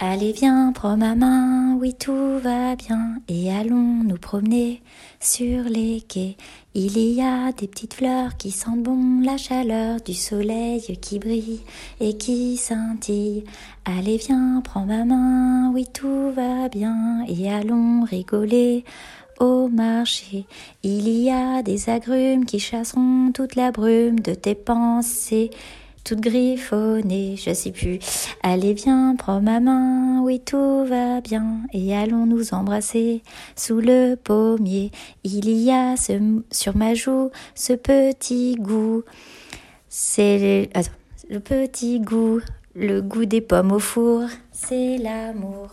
Allez, viens, prends ma main, oui, tout va bien, et allons nous promener sur les quais. Il y a des petites fleurs qui sentent bon la chaleur du soleil qui brille et qui scintille. Allez, viens, prends ma main, oui, tout va bien, et allons rigoler au marché. Il y a des agrumes qui chasseront toute la brume de tes pensées toute griffonnée, je sais plus. Allez, viens, prends ma main, oui, tout va bien, et allons nous embrasser sous le pommier. Il y a sur ma joue ce petit goût. C'est le petit goût, le goût des pommes au four, c'est l'amour.